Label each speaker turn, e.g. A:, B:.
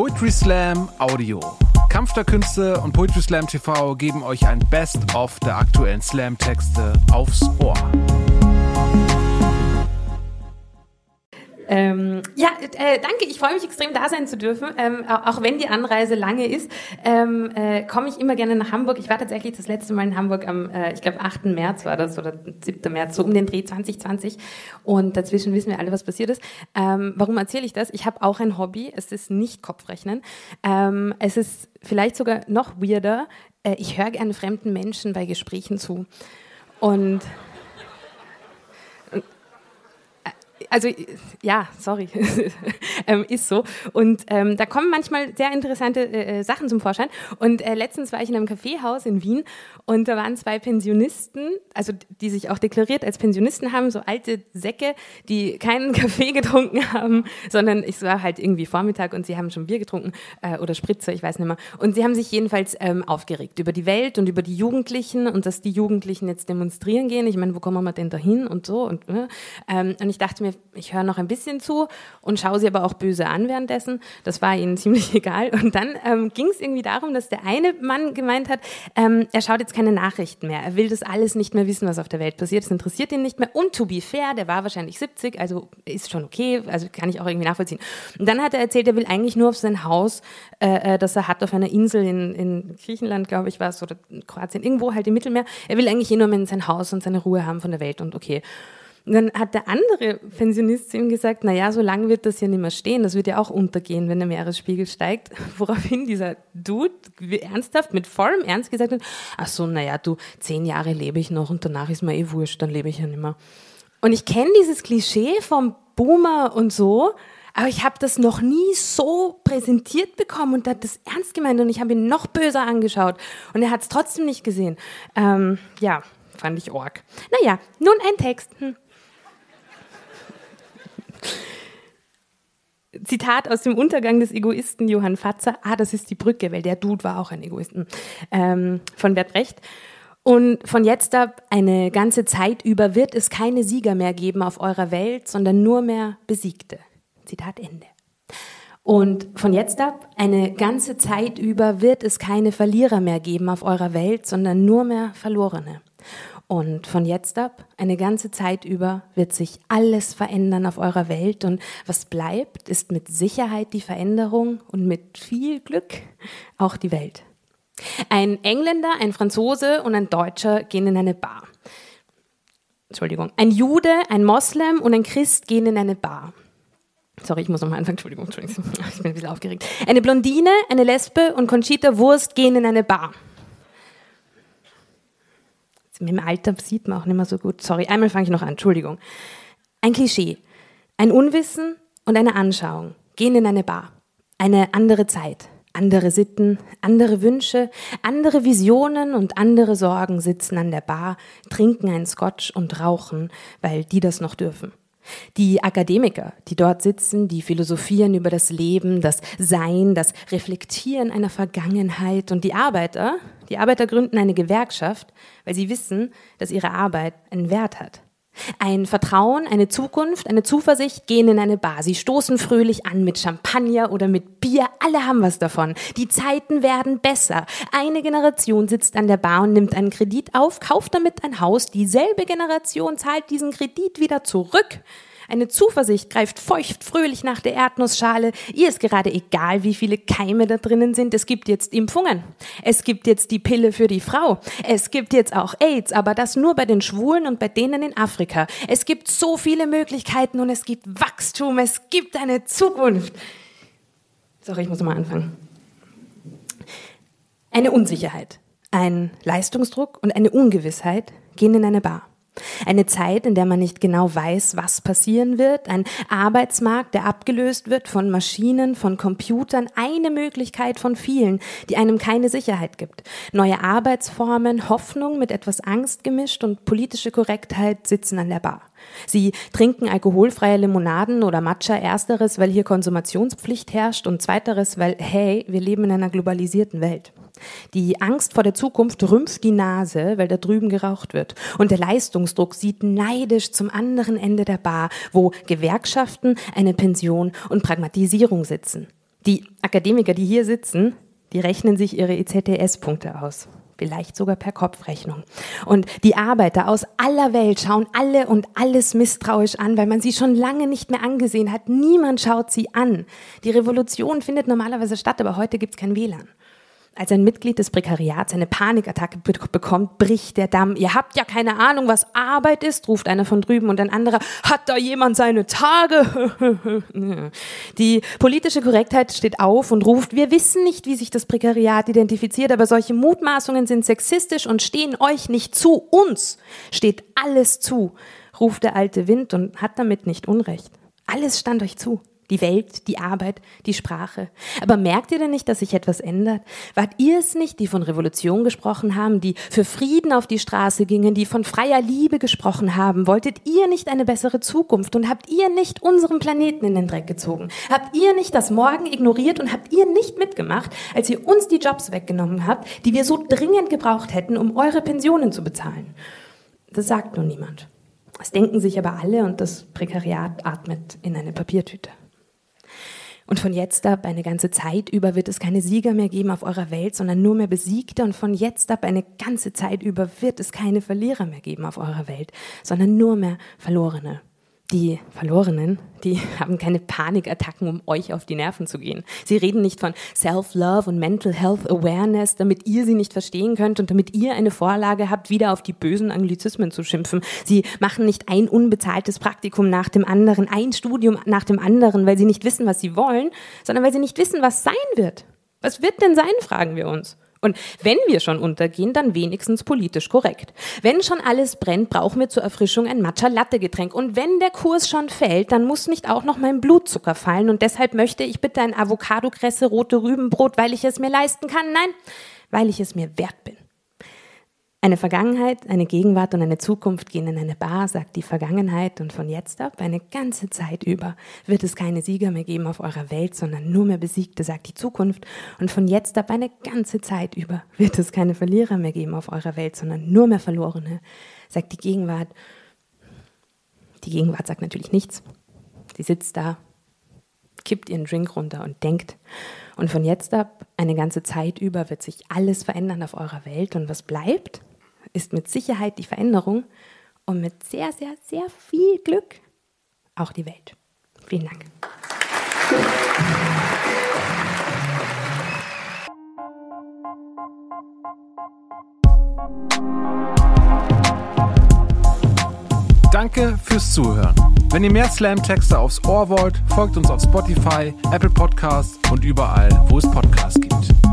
A: Poetry Slam Audio. Kampf der Künste und Poetry Slam TV geben euch ein Best-of der aktuellen Slam-Texte aufs Ohr.
B: Ähm, ja, äh, danke. Ich freue mich extrem, da sein zu dürfen. Ähm, auch wenn die Anreise lange ist, ähm, äh, komme ich immer gerne nach Hamburg. Ich war tatsächlich das letzte Mal in Hamburg am, äh, ich glaube, 8. März war das oder 7. März, so um den Dreh 2020. Und dazwischen wissen wir alle, was passiert ist. Ähm, warum erzähle ich das? Ich habe auch ein Hobby. Es ist nicht Kopfrechnen. Ähm, es ist vielleicht sogar noch weirder. Äh, ich höre gerne fremden Menschen bei Gesprächen zu. Und also ja, sorry, ähm, ist so. Und ähm, da kommen manchmal sehr interessante äh, äh, Sachen zum Vorschein. Und äh, letztens war ich in einem Kaffeehaus in Wien und da waren zwei Pensionisten, also die sich auch deklariert als Pensionisten haben, so alte Säcke, die keinen Kaffee getrunken haben, sondern es war halt irgendwie Vormittag und sie haben schon Bier getrunken äh, oder Spritzer, ich weiß nicht mehr. Und sie haben sich jedenfalls ähm, aufgeregt über die Welt und über die Jugendlichen und dass die Jugendlichen jetzt demonstrieren gehen. Ich meine, wo kommen wir denn da hin und so? Und, äh, ähm, und ich dachte mir, ich höre noch ein bisschen zu und schaue sie aber auch böse an währenddessen. Das war ihnen ziemlich egal. Und dann ähm, ging es irgendwie darum, dass der eine Mann gemeint hat, ähm, er schaut jetzt keine Nachrichten mehr. Er will das alles nicht mehr wissen, was auf der Welt passiert. Es interessiert ihn nicht mehr. Und to be fair, der war wahrscheinlich 70, also ist schon okay, also kann ich auch irgendwie nachvollziehen. Und dann hat er erzählt, er will eigentlich nur auf sein Haus, äh, äh das er hat auf einer Insel in, in Griechenland, glaube ich, war es, oder Kroatien, irgendwo halt im Mittelmeer. Er will eigentlich eh nur in sein Haus und seine Ruhe haben von der Welt und okay. Und dann hat der andere Pensionist zu ihm gesagt, na ja, so lange wird das ja nicht mehr stehen, das wird ja auch untergehen, wenn der Meeresspiegel steigt. Woraufhin dieser Dude ernsthaft, mit vollem Ernst gesagt hat, ach so, na ja, du, zehn Jahre lebe ich noch und danach ist mir eh wurscht, dann lebe ich ja nicht mehr. Und ich kenne dieses Klischee vom Boomer und so, aber ich habe das noch nie so präsentiert bekommen und hat das ernst gemeint und ich habe ihn noch böser angeschaut und er hat es trotzdem nicht gesehen. Ähm, ja, fand ich org. Naja, nun ein Text. Hm. Zitat aus dem Untergang des Egoisten Johann Fatzer. Ah, das ist die Brücke, weil der Dude war auch ein Egoisten. Ähm, von Bert Brecht. Und von jetzt ab, eine ganze Zeit über, wird es keine Sieger mehr geben auf eurer Welt, sondern nur mehr Besiegte. Zitat Ende. Und von jetzt ab, eine ganze Zeit über, wird es keine Verlierer mehr geben auf eurer Welt, sondern nur mehr Verlorene. Und von jetzt ab, eine ganze Zeit über, wird sich alles verändern auf eurer Welt. Und was bleibt, ist mit Sicherheit die Veränderung und mit viel Glück auch die Welt. Ein Engländer, ein Franzose und ein Deutscher gehen in eine Bar. Entschuldigung. Ein Jude, ein Moslem und ein Christ gehen in eine Bar. Sorry, ich muss nochmal anfangen. Entschuldigung, Entschuldigung. Ich bin ein bisschen aufgeregt. Eine Blondine, eine Lesbe und Conchita Wurst gehen in eine Bar dem Alter sieht man auch nicht mehr so gut. Sorry, einmal fange ich noch an, Entschuldigung. Ein Klischee, ein Unwissen und eine Anschauung gehen in eine Bar. Eine andere Zeit, andere Sitten, andere Wünsche, andere Visionen und andere Sorgen sitzen an der Bar, trinken einen Scotch und rauchen, weil die das noch dürfen. Die Akademiker, die dort sitzen, die philosophieren über das Leben, das Sein, das Reflektieren einer Vergangenheit und die Arbeiter, die Arbeiter gründen eine Gewerkschaft, weil sie wissen, dass ihre Arbeit einen Wert hat. Ein Vertrauen, eine Zukunft, eine Zuversicht gehen in eine Bar. Sie stoßen fröhlich an mit Champagner oder mit Bier. Alle haben was davon. Die Zeiten werden besser. Eine Generation sitzt an der Bar und nimmt einen Kredit auf, kauft damit ein Haus. Dieselbe Generation zahlt diesen Kredit wieder zurück. Eine Zuversicht greift feucht fröhlich nach der Erdnussschale. Ihr ist gerade egal, wie viele Keime da drinnen sind. Es gibt jetzt Impfungen. Es gibt jetzt die Pille für die Frau. Es gibt jetzt auch AIDS, aber das nur bei den Schwulen und bei denen in Afrika. Es gibt so viele Möglichkeiten und es gibt Wachstum. Es gibt eine Zukunft. Sorry, ich muss mal anfangen. Eine Unsicherheit, ein Leistungsdruck und eine Ungewissheit gehen in eine Bar. Eine Zeit, in der man nicht genau weiß, was passieren wird. Ein Arbeitsmarkt, der abgelöst wird von Maschinen, von Computern. Eine Möglichkeit von vielen, die einem keine Sicherheit gibt. Neue Arbeitsformen, Hoffnung mit etwas Angst gemischt und politische Korrektheit sitzen an der Bar. Sie trinken alkoholfreie Limonaden oder Matcha ersteres, weil hier Konsumationspflicht herrscht und zweiteres, weil, hey, wir leben in einer globalisierten Welt. Die Angst vor der Zukunft rümpft die Nase, weil da drüben geraucht wird. Und der Leistungsdruck sieht neidisch zum anderen Ende der Bar, wo Gewerkschaften, eine Pension und Pragmatisierung sitzen. Die Akademiker, die hier sitzen, die rechnen sich ihre EZTS-Punkte aus. Vielleicht sogar per Kopfrechnung. Und die Arbeiter aus aller Welt schauen alle und alles misstrauisch an, weil man sie schon lange nicht mehr angesehen hat. Niemand schaut sie an. Die Revolution findet normalerweise statt, aber heute gibt es kein WLAN. Als ein Mitglied des Prekariats eine Panikattacke bekommt, bricht der Damm. Ihr habt ja keine Ahnung, was Arbeit ist, ruft einer von drüben und ein anderer, hat da jemand seine Tage? Die politische Korrektheit steht auf und ruft, wir wissen nicht, wie sich das Prekariat identifiziert, aber solche Mutmaßungen sind sexistisch und stehen euch nicht zu. Uns steht alles zu, ruft der alte Wind und hat damit nicht Unrecht. Alles stand euch zu die Welt, die Arbeit, die Sprache. Aber merkt ihr denn nicht, dass sich etwas ändert? Wart ihr es nicht, die von Revolution gesprochen haben, die für Frieden auf die Straße gingen, die von freier Liebe gesprochen haben? Wolltet ihr nicht eine bessere Zukunft und habt ihr nicht unseren Planeten in den Dreck gezogen? Habt ihr nicht das Morgen ignoriert und habt ihr nicht mitgemacht, als ihr uns die Jobs weggenommen habt, die wir so dringend gebraucht hätten, um eure Pensionen zu bezahlen? Das sagt nur niemand. Das denken sich aber alle und das Prekariat atmet in eine Papiertüte. Und von jetzt ab, eine ganze Zeit über, wird es keine Sieger mehr geben auf eurer Welt, sondern nur mehr Besiegte. Und von jetzt ab, eine ganze Zeit über, wird es keine Verlierer mehr geben auf eurer Welt, sondern nur mehr Verlorene. Die Verlorenen, die haben keine Panikattacken, um euch auf die Nerven zu gehen. Sie reden nicht von Self-Love und Mental Health Awareness, damit ihr sie nicht verstehen könnt und damit ihr eine Vorlage habt, wieder auf die bösen Anglizismen zu schimpfen. Sie machen nicht ein unbezahltes Praktikum nach dem anderen, ein Studium nach dem anderen, weil sie nicht wissen, was sie wollen, sondern weil sie nicht wissen, was sein wird. Was wird denn sein, fragen wir uns. Und wenn wir schon untergehen, dann wenigstens politisch korrekt. Wenn schon alles brennt, brauchen wir zur Erfrischung ein Matcha-Latte-Getränk. Und wenn der Kurs schon fällt, dann muss nicht auch noch mein Blutzucker fallen. Und deshalb möchte ich bitte ein Avocado-Kresse, rote Rübenbrot, weil ich es mir leisten kann. Nein, weil ich es mir wert bin. Eine Vergangenheit, eine Gegenwart und eine Zukunft gehen in eine Bar, sagt die Vergangenheit, und von jetzt ab, eine ganze Zeit über, wird es keine Sieger mehr geben auf eurer Welt, sondern nur mehr Besiegte, sagt die Zukunft. Und von jetzt ab, eine ganze Zeit über, wird es keine Verlierer mehr geben auf eurer Welt, sondern nur mehr Verlorene, sagt die Gegenwart. Die Gegenwart sagt natürlich nichts. Sie sitzt da, kippt ihren Drink runter und denkt. Und von jetzt ab, eine ganze Zeit über, wird sich alles verändern auf eurer Welt. Und was bleibt? Ist mit Sicherheit die Veränderung und mit sehr, sehr, sehr viel Glück auch die Welt. Vielen Dank.
A: Danke fürs Zuhören. Wenn ihr mehr Slam-Texte aufs Ohr wollt, folgt uns auf Spotify, Apple Podcasts und überall, wo es Podcasts gibt.